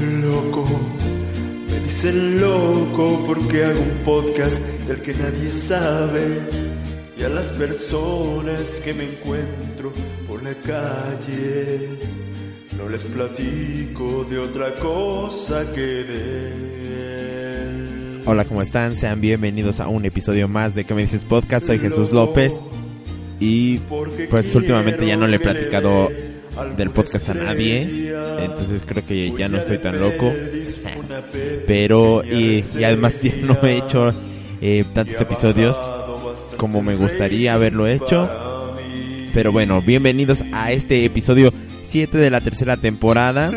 Loco, me dicen loco porque hago un podcast del que nadie sabe. Y a las personas que me encuentro por la calle, no les platico de otra cosa que de. Hola, ¿cómo están? Sean bienvenidos a un episodio más de ¿Qué me dices podcast? Soy Jesús López y pues últimamente ya no le he platicado del podcast a nadie, entonces creo que ya no estoy tan loco, pero y, y además ya no he hecho eh, tantos episodios como me gustaría haberlo hecho, pero bueno, bienvenidos a este episodio 7 de la tercera temporada.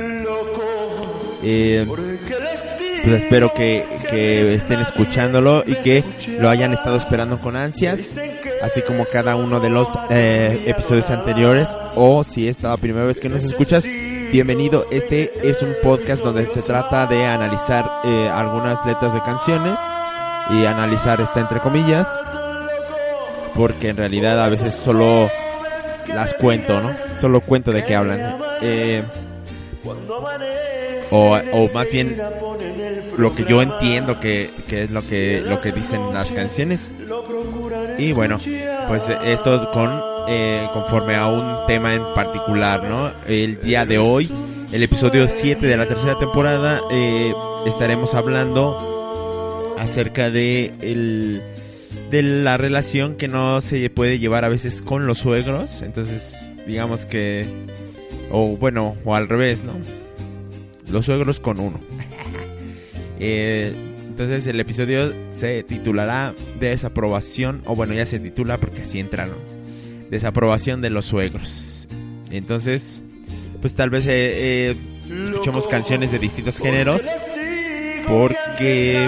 Eh, pues espero que, estén escuchándolo y que lo hayan estado esperando con ansias, así como cada uno de los eh, episodios anteriores. O si es la primera vez que nos escuchas, bienvenido. Este es un podcast donde se trata de analizar eh, algunas letras de canciones y analizar esta entre comillas, porque en realidad a veces solo las cuento, ¿no? Solo cuento de qué hablan. Eh, o, o más bien lo que yo entiendo que, que es lo que lo que dicen las canciones. Y bueno pues esto con eh, conforme a un tema en particular no el día de hoy el episodio 7 de la tercera temporada eh, estaremos hablando acerca de el de la relación que no se puede llevar a veces con los suegros. Entonces digamos que o bueno o al revés no los suegros con uno eh, entonces el episodio se titulará Desaprobación, o bueno, ya se titula porque así entra, ¿no? Desaprobación de los suegros. Entonces, pues tal vez eh, eh, escuchemos canciones de distintos géneros porque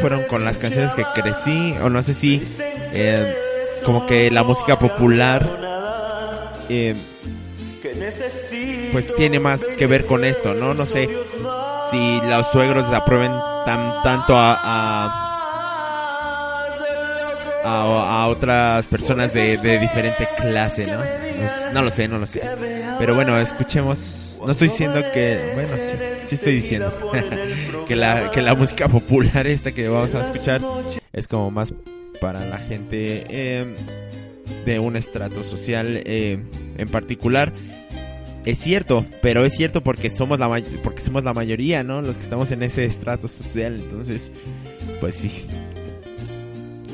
fueron con las canciones que crecí, o no sé si, eh, como que la música popular, eh, pues tiene más que ver con esto, ¿no? No sé si los suegros aprueben tan, tanto a, a, otras personas de, diferente clase, ¿no? ¿no? No lo sé, no lo sé. Pero bueno, escuchemos. No estoy diciendo que, bueno, sí, sí estoy diciendo que la que la música popular esta que vamos a escuchar es como más para la gente eh, de un estrato social eh, en particular es cierto, pero es cierto porque somos la porque somos la mayoría, ¿no? Los que estamos en ese estrato social, entonces pues sí.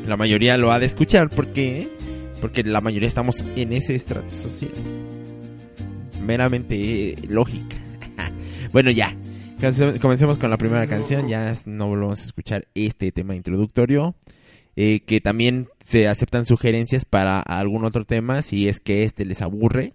La mayoría lo ha de escuchar porque porque la mayoría estamos en ese estrato social. Meramente lógica. bueno, ya. Comencemos con la primera canción, ya no volvemos a escuchar este tema introductorio. Eh, que también se aceptan sugerencias para algún otro tema si es que este les aburre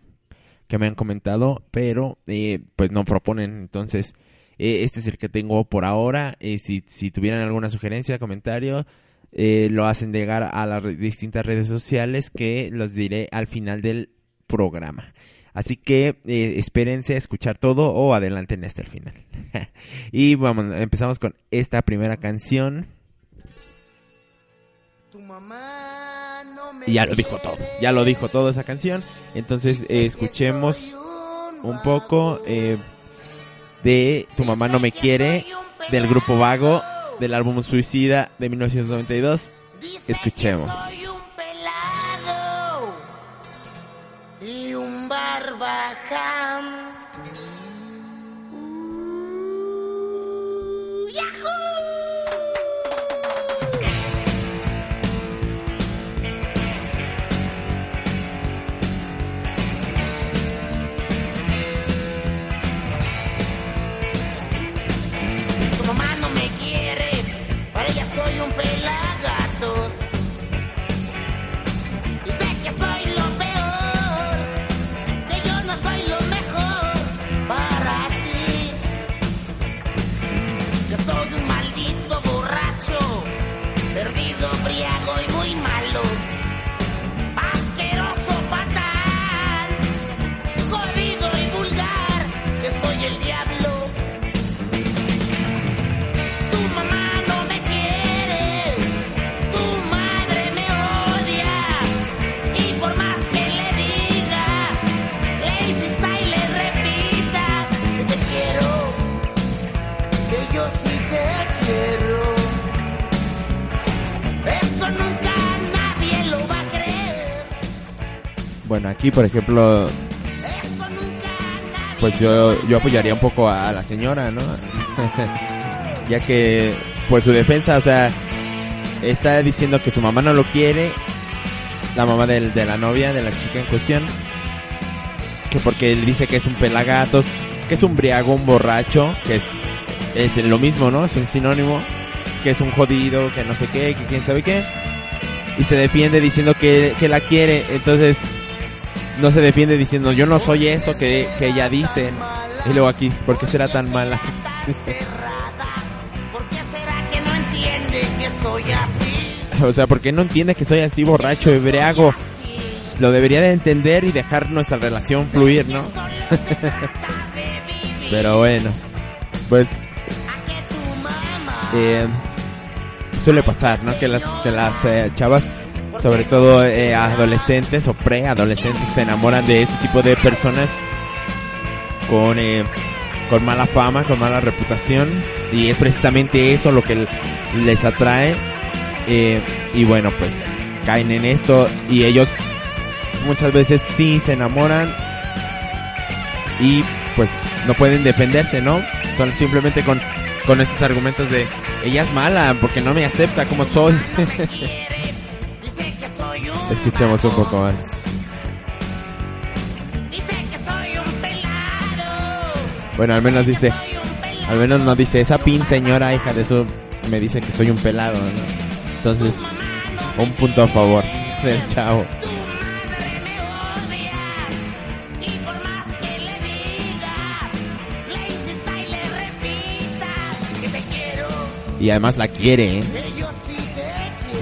que me han comentado, pero eh, pues no proponen. Entonces, eh, este es el que tengo por ahora. Eh, si, si tuvieran alguna sugerencia, comentario, lo hacen llegar a las distintas redes sociales que los diré al final del programa. Así que espérense a escuchar todo o adelanten hasta el final. y vamos, empezamos con esta primera canción. Y ya lo dijo todo, ya lo dijo todo esa canción. Entonces eh, escuchemos un poco eh, de Tu mamá no me quiere del grupo Vago del álbum Suicida de 1992. Escuchemos. Y un barbaján. Aquí por ejemplo, pues yo, yo apoyaría un poco a la señora, ¿no? ya que, pues su defensa, o sea, está diciendo que su mamá no lo quiere, la mamá de la novia, de la chica en cuestión, que porque él dice que es un pelagatos, que es un briago, un borracho, que es, es lo mismo, ¿no? Es un sinónimo, que es un jodido, que no sé qué, que quién sabe qué. Y se defiende diciendo que, que la quiere, entonces no se defiende diciendo yo no soy eso que, que ella dice. Y luego aquí, ¿por qué será tan mala? o sea, ¿por qué no entiende que soy así borracho, embriago? Lo debería de entender y dejar nuestra relación fluir, ¿no? Pero bueno, pues eh, suele pasar, ¿no? Que las, que las eh, chavas, sobre todo eh, adolescentes o preadolescentes, se enamoran de este tipo de personas con, con mala fama, con mala reputación. Y es precisamente eso lo que les atrae. y bueno, pues caen en esto y ellos muchas veces sí se enamoran y pues no pueden defenderse, ¿no? Son simplemente con, con estos argumentos de ella es mala porque no me acepta como soy. Escuchemos un poco más. Bueno, al menos dice, al menos no dice, esa pin señora hija de eso me dice que soy un pelado, ¿no? Entonces, un punto a favor del chavo. y además la quiere. ¿eh?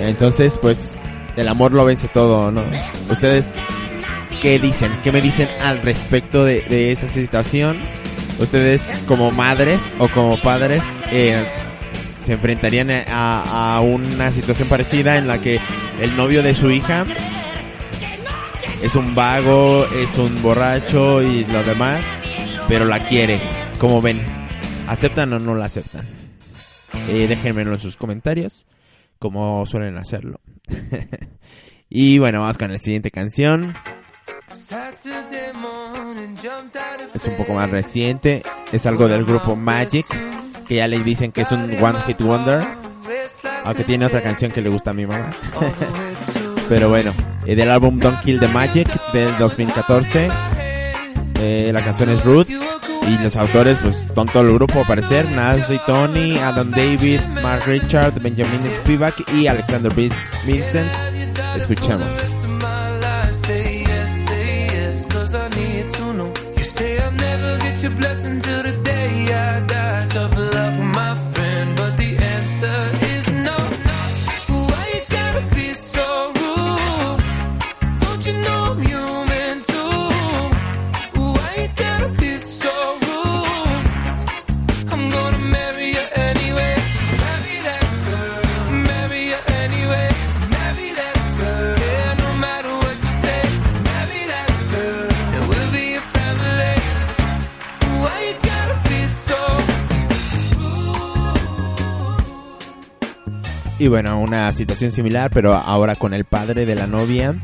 Entonces, pues, el amor lo vence todo, ¿no? Ustedes, ¿qué dicen? ¿Qué me dicen al respecto de, esta situación? Ustedes, como madres o como padres, eh, se enfrentarían a, una situación parecida en la que el novio de su hija es un vago, es un borracho y lo demás, pero la quiere. Como ven? ¿Aceptan o no la aceptan? Eh, déjenmelo en sus comentarios, como suelen hacerlo. y bueno, vamos con la siguiente canción. Es un poco más reciente, es algo del grupo Magic, que ya le dicen que es un One Hit Wonder, aunque tiene otra canción que le gusta a mi mamá. Pero bueno, eh, del álbum Don't Kill the Magic del 2014, eh, la canción es Ruth y los autores, pues, son todo el grupo, a parecer. Nas Tony, Adam David, Mark Richard, Benjamin Spivak y Alexander Vincent. Escuchemos. Y bueno, una situación similar, pero ahora con el padre de la novia.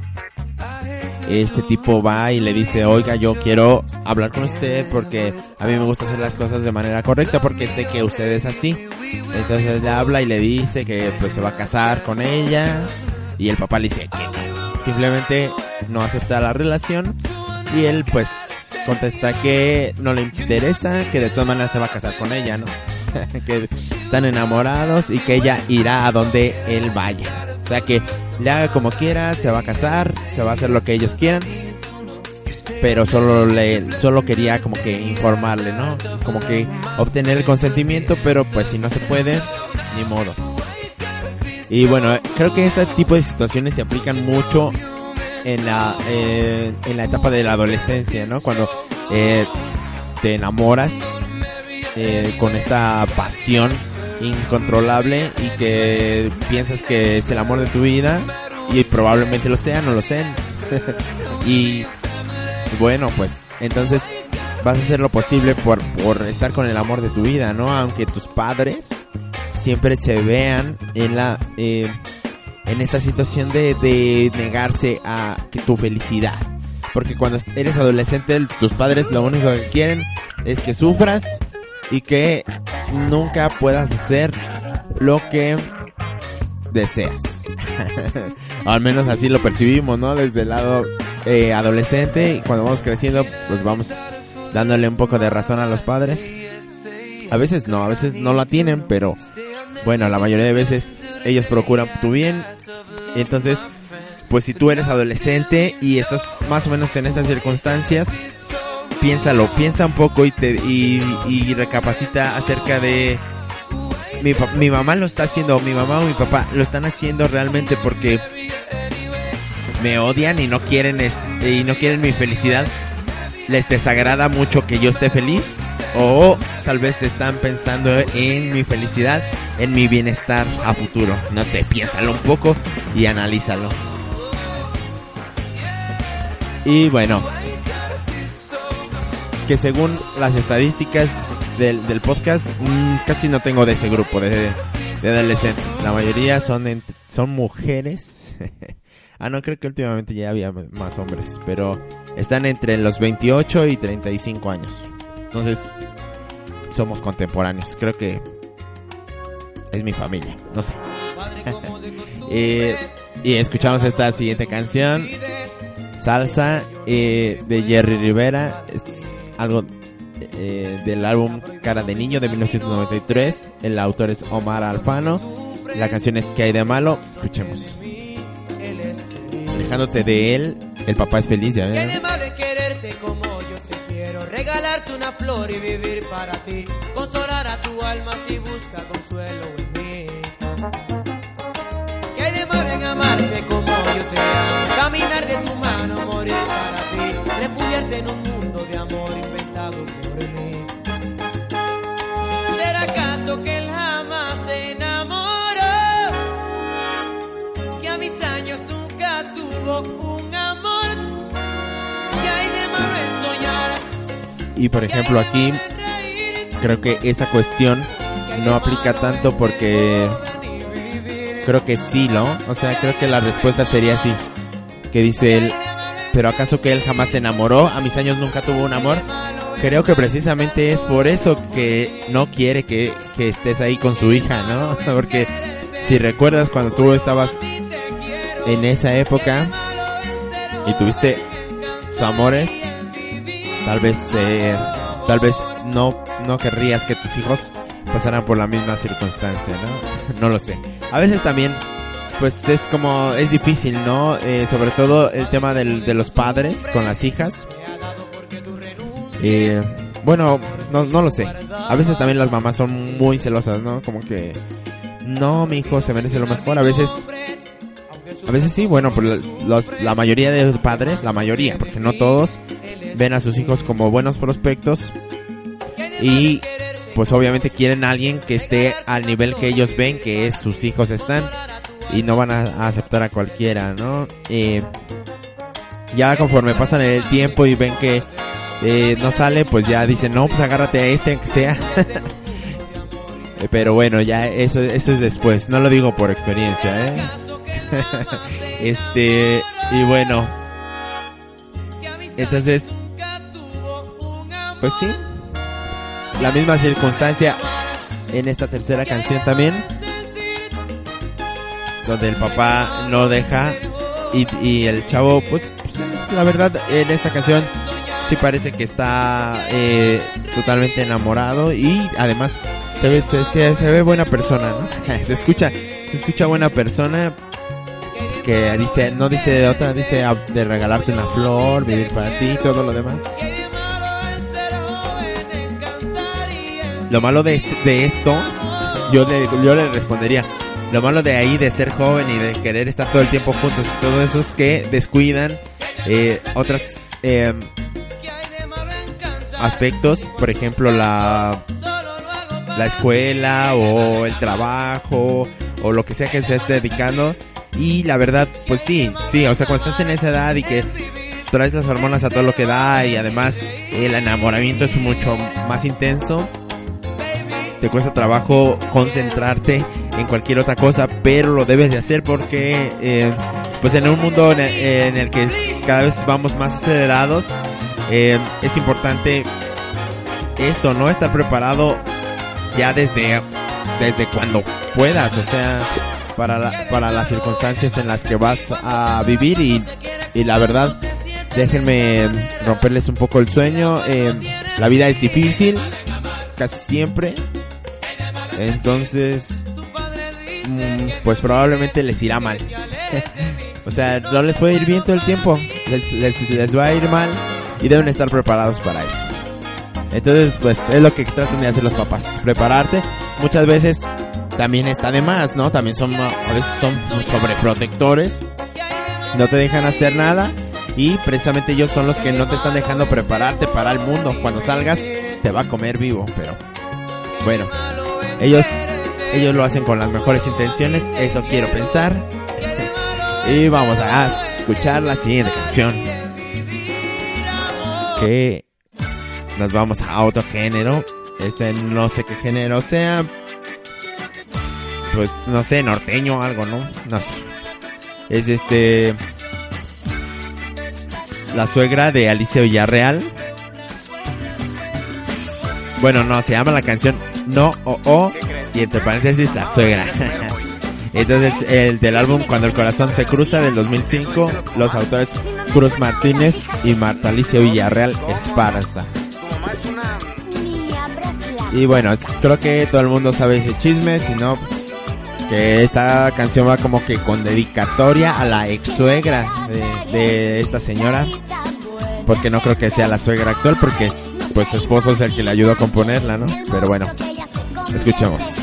Este tipo va y le dice, oiga, yo quiero hablar con usted porque a mí me gusta hacer las cosas de manera correcta porque sé que usted es así. Entonces le habla y le dice que pues se va a casar con ella y el papá le dice que. Simplemente no acepta la relación y él pues contesta que no le interesa, que de todas maneras se va a casar con ella, ¿no? que están enamorados y que ella irá a donde él vaya. O sea que le haga como quiera, se va a casar, se va a hacer lo que ellos quieran. Pero solo le, solo quería como que informarle, ¿no? Como que obtener el consentimiento, pero pues si no se puede, ni modo. Y bueno, creo que este tipo de situaciones se aplican mucho en la, eh, en la etapa de la adolescencia, ¿no? Cuando eh, te enamoras eh, con esta pasión incontrolable y que piensas que es el amor de tu vida y probablemente lo sea, no lo sé. y bueno, pues entonces vas a hacer lo posible por, por estar con el amor de tu vida, ¿no? Aunque tus padres siempre se vean en la eh, en esta situación de, de negarse a tu felicidad. Porque cuando eres adolescente, tus padres lo único que quieren es que sufras y que nunca puedas hacer lo que deseas. Al menos así lo percibimos, ¿no? Desde el lado eh, adolescente y cuando vamos creciendo, pues vamos dándole un poco de razón a los padres. A veces no, a veces no la tienen, pero bueno, la mayoría de veces ellos procuran tu bien. Entonces, pues si tú eres adolescente y estás más o menos en estas circunstancias, piénsalo, piensa un poco y, te, y, recapacita acerca de mi, mi mamá lo está haciendo, mi mamá o mi papá lo están haciendo realmente porque me odian y no quieren y no quieren mi felicidad. Les desagrada mucho que yo esté feliz o tal vez están pensando en mi felicidad, en mi bienestar a futuro. No sé, piénsalo un poco y analízalo. Y bueno, que según las estadísticas del, del podcast, mm, casi no tengo de ese grupo de, de adolescentes. La mayoría son, son mujeres. ah, no, creo que últimamente ya había más hombres, pero están entre los 28 y 35 años. Entonces, somos contemporáneos. Creo que es mi familia, no sé. Y escuchamos esta siguiente canción, Salsa, eh, de Jerry Rivera. Algo eh, del álbum Cara de Niño de 1993. El autor es Omar Alfano. La canción es ¿Qué hay de malo? Escuchemos. Alejándote de él, el papá es feliz, ¿ya? regalarte una flor y vivir para ti, consolar a tu alma si busca consuelo en mí. ¿Qué hay de malo en amarte como yo te amo? Caminar de tu mano, morir para ti, refugiarte en un mundo Y por ejemplo aquí creo que esa cuestión no aplica tanto porque creo que sí, ¿no? O sea, creo que la respuesta sería sí. Que dice él, pero acaso que él jamás se enamoró, a mis años nunca tuvo un amor. Creo que precisamente es por eso que no quiere que, que estés ahí con su hija, ¿no? Porque si recuerdas cuando tú estabas en esa época y tuviste sus amores, tal vez eh, tal vez no no querrías que tus hijos pasaran por la misma circunstancia no no lo sé. A veces también pues es como es difícil no eh, sobre todo el tema del, de los padres con las hijas. Eh, bueno no no lo sé. A veces también las mamás son muy celosas no como que no mi hijo se merece lo mejor a veces a veces sí bueno pues la mayoría de padres la mayoría porque no todos ven a sus hijos como buenos prospectos y pues obviamente quieren a alguien que esté al nivel que ellos ven que es sus hijos están y no van a, aceptar a cualquiera, ¿no? Eh, ya conforme pasan el tiempo y ven que eh, no sale, pues ya dicen, no, pues agárrate a este que sea. Pero bueno, ya eso, eso es después, no lo digo por experiencia, ¿eh? este, y bueno. Entonces, pues sí. La misma circunstancia en esta tercera canción también. Donde el papá no deja y, el chavo, pues, pues, la verdad, en esta canción sí parece que está eh, totalmente enamorado y además se ve, se, se, ve buena persona, ¿no? se escucha, se escucha buena persona que dice, no dice de otra, dice de regalarte una flor, vivir para ti, todo lo demás. Lo malo de, de esto, yo le, yo le respondería, lo malo de ahí de ser joven y de querer estar todo el tiempo juntos y todo eso es que descuidan eh, otras eh, aspectos, por ejemplo la la escuela o el trabajo o lo que sea que se esté dedicando. Y la verdad pues sí, sí, o sea cuando estás en esa edad y que traes las hormonas a todo lo que da y además el enamoramiento es mucho más intenso te cuesta trabajo concentrarte en cualquier otra cosa, pero lo debes de hacer porque, eh, pues en un mundo en el, que cada vez vamos más acelerados. Eh, es importante esto, ¿no? Estar preparado ya desde, desde cuando puedas, o sea, para, la- para las circunstancias en las que vas a vivir y, y la verdad, déjenme romperles un poco el sueño. eh, la vida es difícil, casi siempre. Entonces, mm, pues probablemente les irá mal. o sea, no les puede ir bien todo el tiempo. Les, va a ir mal y deben estar preparados para eso. Entonces, pues es lo que tratan de hacer los papás, prepararte. Muchas veces también está de más, ¿no? También son, son sobreprotectores, no te dejan hacer nada y precisamente ellos son los que no te están dejando prepararte para el mundo. Cuando salgas te va a comer vivo, pero bueno, ellos ellos lo hacen con las mejores intenciones, eso quiero pensar. Y vamos a escuchar la siguiente canción. Que nos vamos a otro género. Este no sé qué género sea. Pues no sé, norteño o algo, ¿no? No sé. Es este. La suegra de Alicia Villarreal. Bueno, no, se llama la canción No o O. Y entre paréntesis, la suegra. Entonces, el del álbum Cuando el corazón se cruza del 2005, los autores Cruz Martínez y Marta Alicia Villarreal Esparza. Y bueno, creo que todo el mundo sabe ese chisme, si no, que esta canción va como que con dedicatoria a la ex suegra de, de esta señora, porque no creo que sea la suegra actual, porque pues su esposo es el que le ayudó a componerla, ¿no? Pero bueno, escuchemos.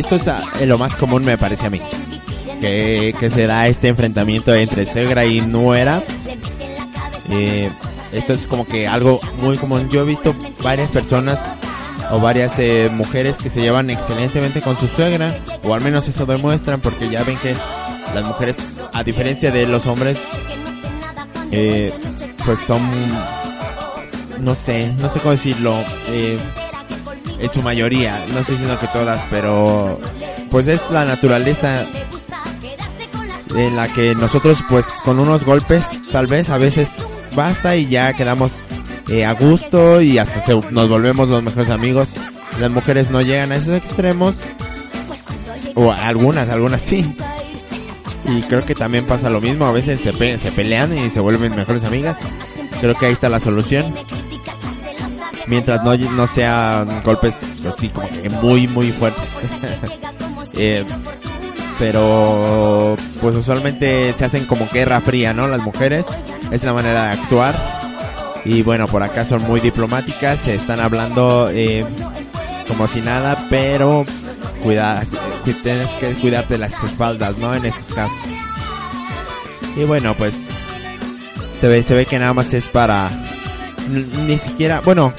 Esto es, ah, lo más común me parece a mí. Que, que será este enfrentamiento entre suegra y nuera. Eh, esto es como que algo muy común. Yo he visto varias personas o varias eh, mujeres que se llevan excelentemente con su suegra, o al menos eso demuestran, porque ya ven que las mujeres, a diferencia de los hombres, eh, pues son, no sé, no sé cómo decirlo, en su mayoría, no estoy diciendo que todas, pero pues es la naturaleza en la que nosotros pues con unos golpes tal vez a veces basta y ya quedamos eh, a gusto y hasta se- nos volvemos los mejores amigos. Las mujeres no llegan a esos extremos o algunas, algunas sí. Y creo que también pasa lo mismo, a veces se, pe- se pelean y se vuelven mejores amigas. Creo que ahí está la solución. Mientras no, no sean golpes así como que muy, muy fuertes. Eh, pero pues usualmente se hacen como guerra fría, ¿no? Las mujeres. Es la manera de actuar. Y bueno, por acá son muy diplomáticas, se están hablando eh, como si nada, pero cuida, tienes que cuidarte las espaldas, ¿no? En estos casos. Y bueno, pues se ve, se ve que nada más es para ni siquiera, bueno,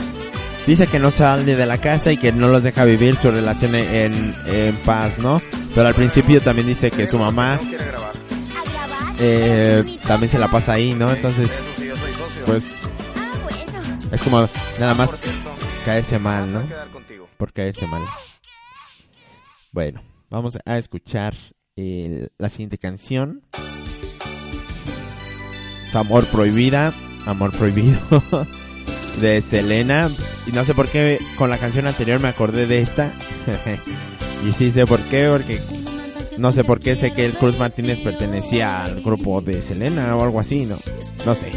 dice que no sale de la casa y que no los deja vivir su relación en, en paz, ¿no? Pero al principio también dice que su mamá eh, también se la pasa ahí, ¿no? Entonces, pues es como nada más caerse mal, ¿no? Por caerse mal. Bueno, vamos a escuchar eh, la siguiente canción. Es Amor Prohibida, Amor Prohibido de Selena. Y no sé por qué con la canción anterior me acordé de esta. y sí sé por qué, porque no sé por qué sé que el Cruz Martínez pertenecía al grupo de Selena o algo así, no, no sé.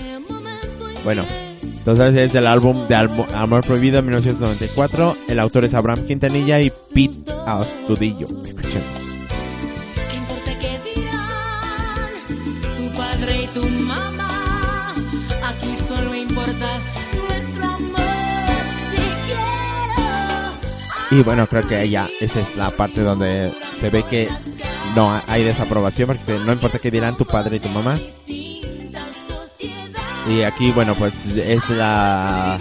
Bueno, Entonces es del álbum de Amor Prohibido 1994. El autor es Abraham Quintanilla y Pete Astudillo. Escuchemos. Y bueno, creo que ya esa es la parte donde se ve que no hay desaprobación porque no importa qué dirán tu padre y tu mamá. Y aquí, bueno, pues es la,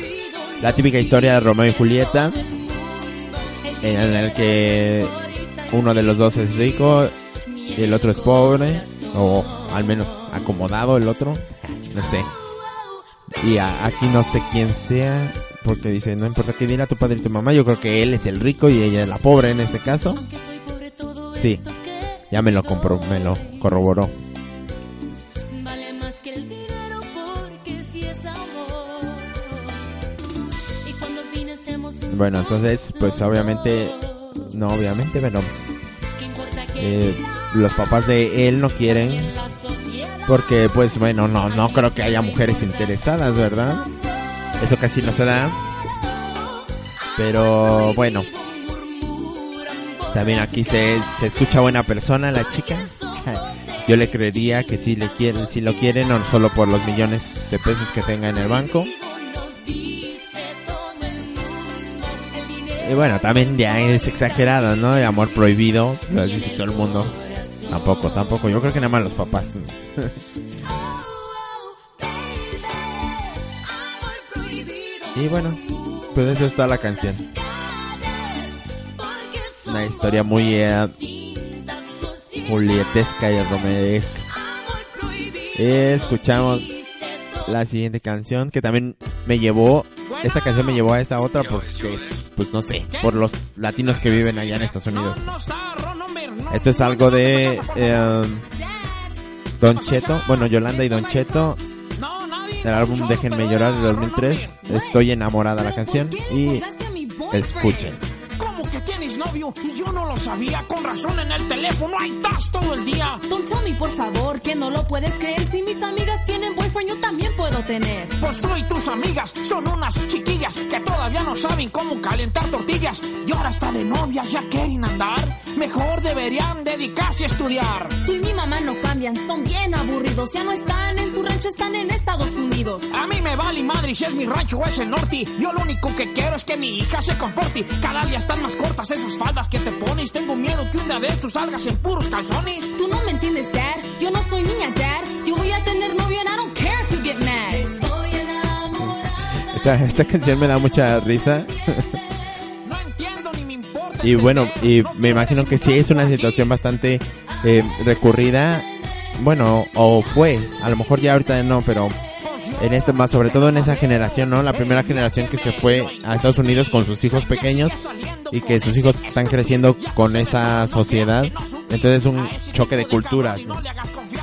la típica historia de Romeo y Julieta en el que uno de los dos es rico y el otro es pobre o al menos acomodado el otro, no sé. Y a- aquí no sé quién sea porque dice, no importa qué dirá tu padre y tu mamá, yo creo que él es el rico y ella es la pobre en este caso. Sí, ya me lo compró, me lo corroboró. Bueno, entonces, pues obviamente, no obviamente, pero ¿qué importa qué eh, los papás de él no quieren? Porque, pues bueno, no, no creo que haya mujeres interesadas, ¿verdad? Eso casi no se da. Pero bueno, también aquí se, se escucha buena persona la chica. Yo le creería que sí le quieren, si lo quieren, no solo por los millones de pesos que tenga en el banco. Y bueno, también ya es exagerado, ¿no? El amor prohibido, lo dice todo el mundo. Tampoco, tampoco. Yo creo que nada más los papás. y bueno, pues eso es toda la canción. Una historia muy eh, julietesca y romedesca. Escuchamos la siguiente canción que también me llevó, esta canción me llevó a esa otra porque, es, pues no sé, por los latinos que viven allá en Estados Unidos. Esto es algo de eh, Don Cheto, bueno, Yolanda y Don Cheto, del álbum Déjenme llorar de 2003. Estoy enamorada la canción y escuchen. ¿Cómo que tienes novio? Y yo no lo sabía. Con razón en el teléfono ahí estás todo el día. Don't tell me, por favor, que no lo puedes creer. Si mis amigas tienen boyfriend, yo también puedo tener. Pues tú y tus amigas son unas chiquillas que todavía no saben cómo calentar tortillas. Y ahora está de novias, ya quieren andar. Mejor deberían dedicarse a estudiar. Tú y mi mamá no cambian, son bien aburridos. Ya no están en su rancho, están en Estados Unidos. A mí me vale madre si es mi rancho o es el norte. Yo lo único que quiero es que mi hija se comporte. Cada día están más cortas esas faldas que te pones. Tengo miedo que un día de estos salgas en puros calzones. Tú no me entiendes, Dad. Yo no soy niña, Dad. Yo voy a tener novio and I don't care if you get mad. Estoy enamorada. Esta, esta canción me da mucha risa. Y bueno, y me imagino que sí es una situación bastante eh, recurrida. Bueno, o fue, a lo mejor ya ahorita no, pero en este más, sobre todo en esa generación, ¿no? La primera generación que se fue a Estados Unidos con sus hijos pequeños y que sus hijos están creciendo con esa sociedad. Entonces es un choque de culturas, ¿no?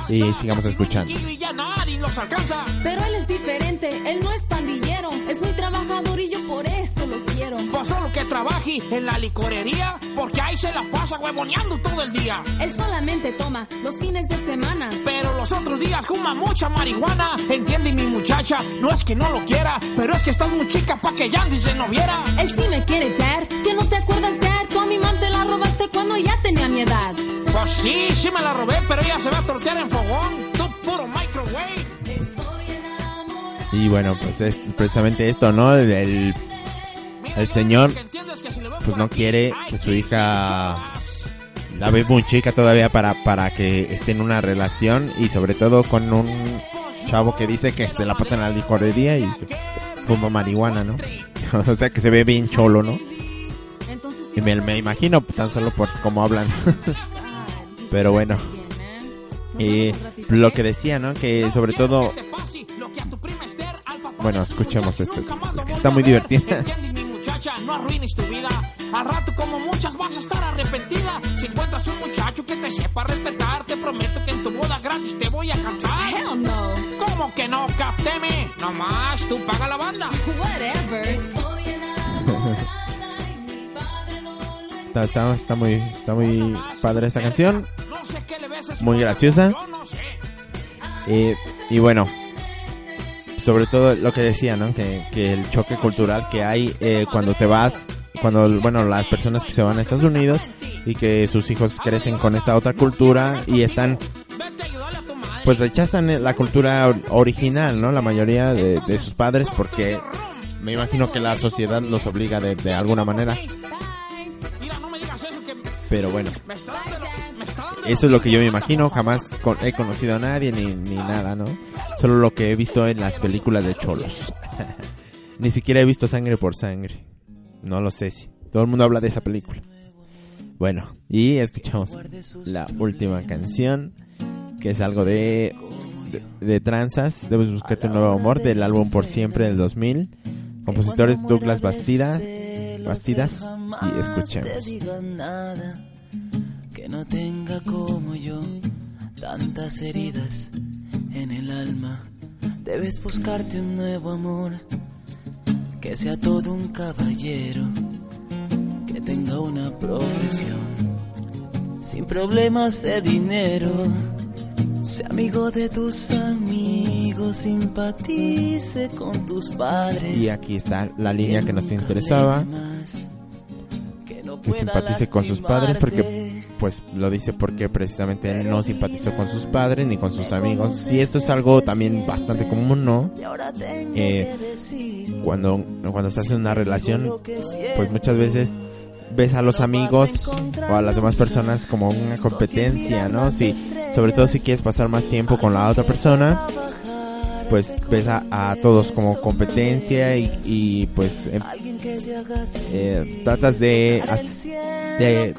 Y sigamos escuchando. Pero él es diferente, él lo quiero. Pues solo que trabaje en la licorería, porque ahí se la pasa huevoneando todo el día. Él solamente toma los fines de semana. Pero los otros días fuma mucha marihuana. Entiende mi muchacha, no es que no lo quiera, pero es que estás muy chica pa' que Yandy se no viera. Él sí me quiere, Dad. Que no te acuerdas, Dad. Tú a mi mam te la robaste cuando ya tenía mi edad. Pues sí, sí me la robé, pero ella se va a tortear en fogón. Tú puro microwave. Y bueno, pues es precisamente esto, ¿no? El, el, el señor pues no quiere que su hija la ve muy chica todavía para, para que esté en una relación y sobre todo con un chavo que dice que se la pasa en la licorería y fuma marihuana, ¿no? o sea que se ve bien cholo, ¿no? Y me, me imagino tan solo por cómo hablan. Pero bueno. Y lo que decía, ¿no? Que sobre todo... Bueno, escuchemos esto. Es que está muy divertida. Muchacha, no arruines tu vida. Al rato como muchas vas a estar arrepentida. Si encuentras un muchacho que te sepa respetar, te prometo que en tu boda gratis te voy a cantar. Hell no. ¿Cómo que no? Capteme. Nomás tú paga la banda. Whatever. Está, está, está muy, está muy padre esta canción. No sé qué le ves a su Muy graciosa. Eh, y bueno, sobre todo lo que decía, ¿no? Que, que el choque cultural que hay eh, cuando te vas, cuando, bueno, las personas que se van a Estados Unidos y que sus hijos crecen con esta otra cultura y están, pues rechazan la cultura or- original, ¿no? La mayoría de, de sus padres porque me imagino que la sociedad los obliga de, de alguna manera. Pero bueno, eso es lo que yo me imagino. Jamás he conocido a nadie ni, ni nada, ¿no? Solo lo que he visto en las películas de cholos. ni siquiera he visto sangre por sangre. No lo sé si. Todo el mundo habla de esa película. Bueno, y escuchamos la última canción, que es algo de, de, de tranzas. Debes buscarte un nuevo amor del álbum Por Siempre del 2000. Compositores Douglas Bastida, Bastidas. Y escuchemos. No tenga como yo tantas heridas en el alma. Debes buscarte un nuevo amor que sea todo un caballero, que tenga una profesión sin problemas de dinero. Sea amigo de tus amigos, simpatice con tus padres. Y aquí está la línea que nos interesaba. Que simpatice con sus padres porque pues lo dice porque precisamente él no simpatizó con sus padres ni con sus amigos. Y esto es algo también bastante común, ¿no? Eh, cuando, cuando estás en una relación, pues muchas veces ves a los amigos o a las demás personas como una competencia, ¿no? Sí, sobre todo si quieres pasar más tiempo con la otra persona, pues ves a, a todos como competencia y, y, pues em- eh, tratas de, de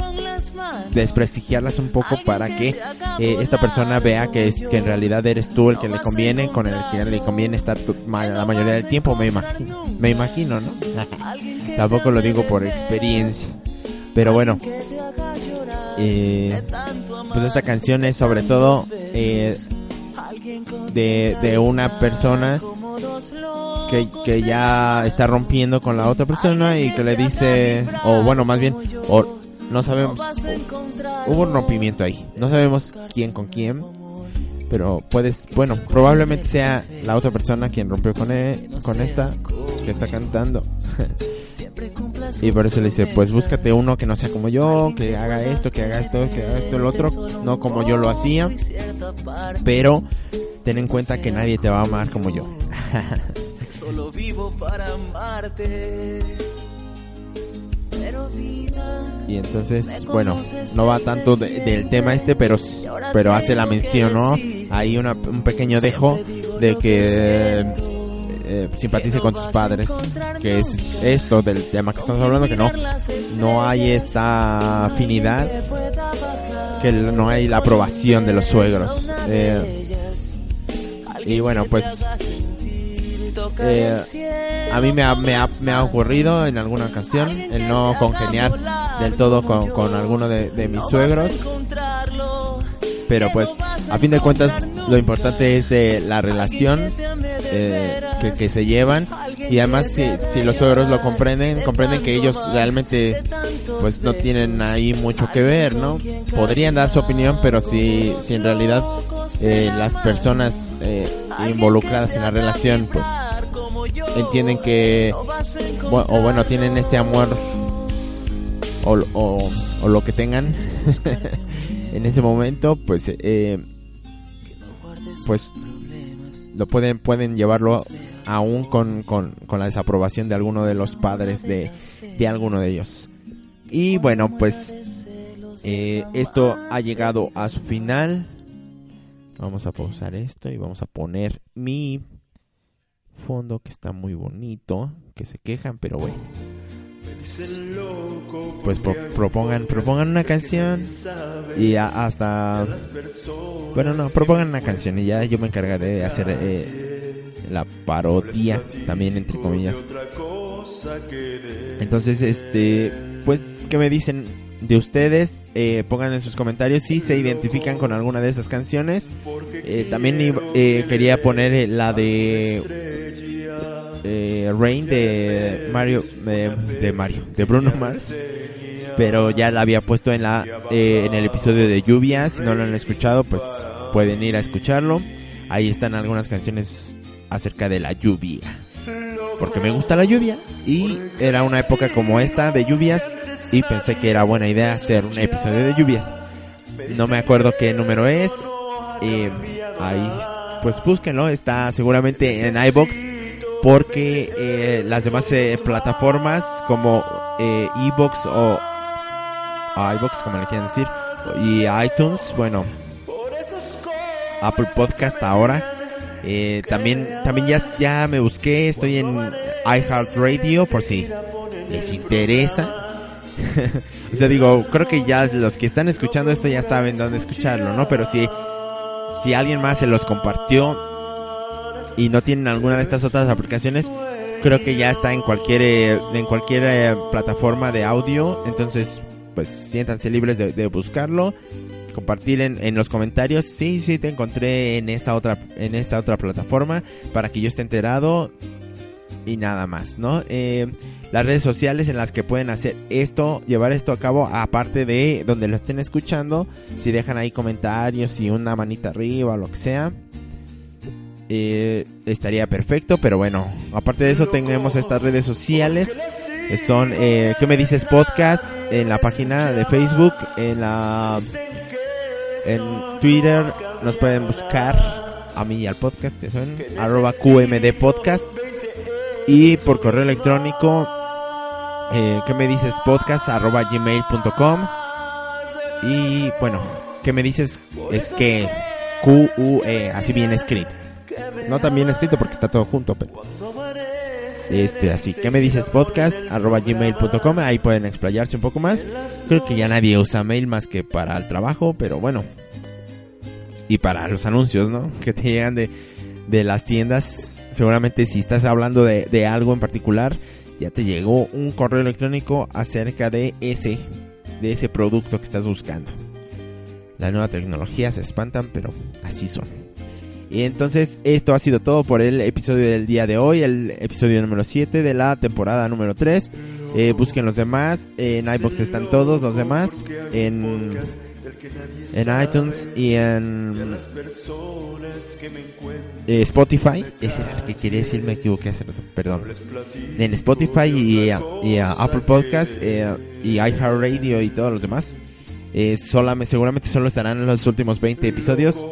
desprestigiarlas un poco para que eh, esta persona vea que, es, que en realidad eres tú el que le conviene, con el que le conviene estar tu- la mayoría del tiempo, me imagino, me imagino, ¿no? Tampoco lo digo por experiencia, pero bueno, eh, pues esta canción es sobre todo eh, de, de una persona que, que ya está rompiendo con la otra persona y que le dice, o bueno, más bien, o no sabemos, hubo un rompimiento ahí, no sabemos quién con quién, pero puedes, bueno, probablemente sea la otra persona quien rompió con, él, con esta que está cantando. Y por eso le dice, pues búscate uno que no sea como yo, que haga esto, que haga esto, que haga esto, el otro, no como yo lo hacía, pero ten en cuenta que nadie te va a amar como yo. Solo vivo para amarte. Y entonces, bueno, no va tanto de- del tema este, pero pero hace la mención, ¿no? Hay una, un pequeño dejo de que eh, simpatice con tus padres, que es esto del tema que estamos hablando, que no no hay esta afinidad, que no hay la aprobación de los suegros. Eh, y bueno, pues eh, a mí me ha, me, ha, me ha ocurrido en alguna ocasión el no congeniar del todo con, con alguno de, mis suegros. Pero pues, a fin de cuentas, lo importante es eh, la relación eh, que, que se llevan. Y además, si, si los suegros lo comprenden, comprenden que ellos realmente pues no tienen ahí mucho que ver, ¿no? Podrían dar su opinión, pero si, si en realidad eh, las personas eh, involucradas en la relación pues entienden que o bueno tienen este amor o, o, o lo que tengan en ese momento pues eh, pues lo pueden pueden llevarlo aún con, con, con la desaprobación de alguno de los padres de, de alguno de ellos. Y bueno pues eh, esto ha llegado a su final. Vamos a pausar esto y vamos a poner mi fondo que está muy bonito, que se quejan, pero bueno. Pues pro- propongan, propongan una canción y hasta bueno no, propongan una canción y ya yo me encargaré de hacer eh, la parodia también entre comillas. Entonces este, pues qué me dicen de ustedes, eh, pongan en sus comentarios si se identifican con alguna de esas canciones. Eh, también eh, quería poner eh, la de eh, Rain de Mario, de, Mario, de Bruno Mars. Pero ya la había puesto en la eh, en el episodio de lluvia. Si no lo han escuchado, pues pueden ir a escucharlo. Ahí están algunas canciones acerca de la lluvia. Porque me gusta la lluvia y era una época como esta de lluvias y pensé que era buena idea hacer un episodio de lluvias. No me acuerdo qué número es. Eh, ahí, pues búsquenlo, está seguramente en iBox porque eh, las demás eh, plataformas como eh, iBox o iBox, como le quieran decir, y iTunes, bueno, Apple Podcast ahora. Eh, también también ya, ya me busqué, estoy en iHeartRadio por si les interesa. o sea, digo, creo que ya los que están escuchando esto ya saben dónde escucharlo, ¿no? Pero si, si alguien más se los compartió y no tienen alguna de estas otras aplicaciones, creo que ya está en cualquier, eh, en cualquier eh, plataforma de audio. Entonces, pues siéntanse libres de, de buscarlo compartir en, en, los comentarios sí sí te encontré en esta otra en esta otra plataforma para que yo esté enterado y nada más no eh, las redes sociales en las que pueden hacer esto llevar esto a cabo aparte de donde lo estén escuchando si dejan ahí comentarios y una manita arriba o lo que sea eh, estaría perfecto pero bueno aparte de eso tenemos estas redes sociales que son eh, ¿qué me dices podcast? en la página de Facebook en la en Twitter nos pueden buscar a mí y al podcast, que son arroba QMD Podcast. Y por correo electrónico, eh, ¿qué me dices? Podcast arroba gmail.com. Y bueno, ¿qué me dices? Es que Q-U-E, así bien escrito. No tan bien escrito porque está todo junto, pero este así que me dices podcast arroba gmail.com ahí pueden explayarse un poco más. Creo que ya nadie usa mail más que para el trabajo pero bueno. Y para los anuncios no que te llegan de, de las tiendas. Seguramente si estás hablando de, de algo en particular ya te llegó un correo electrónico acerca de ese de ese producto que estás buscando. La nueva tecnología se espantan pero así son y entonces esto ha sido todo por el episodio del día de hoy, el episodio número 7 de la temporada número 3. Eh, busquen los demás, en iBox están todos los demás, en, en iTunes y en eh, Spotify. Ese era el que quería decir, me equivoqué hace perdón. En Spotify y, y Apple Podcast eh, y iHeartRadio y todos los demás. Eh, solamente, seguramente solo estarán en los últimos 20 episodios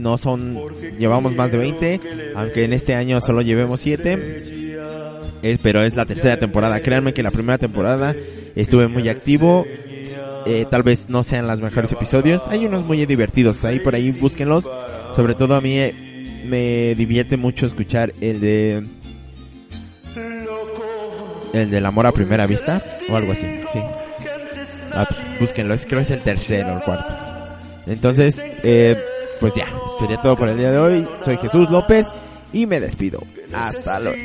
no son, llevamos más de 20, aunque en este año solo llevemos 7. Es, pero es la tercera temporada. Créanme que la primera temporada estuve muy activo. Eh, tal vez no sean los mejores episodios. Hay unos muy divertidos. Ahí por ahí búsquenlos. Sobre todo a mí eh, me divierte mucho escuchar el de el del amor a primera vista o algo así. Sí. Ah, búsquenlo. Es, creo es el tercero o el cuarto. Entonces, eh, pues ya, sería todo por el día de hoy. Soy Jesús López y me despido. Hasta luego.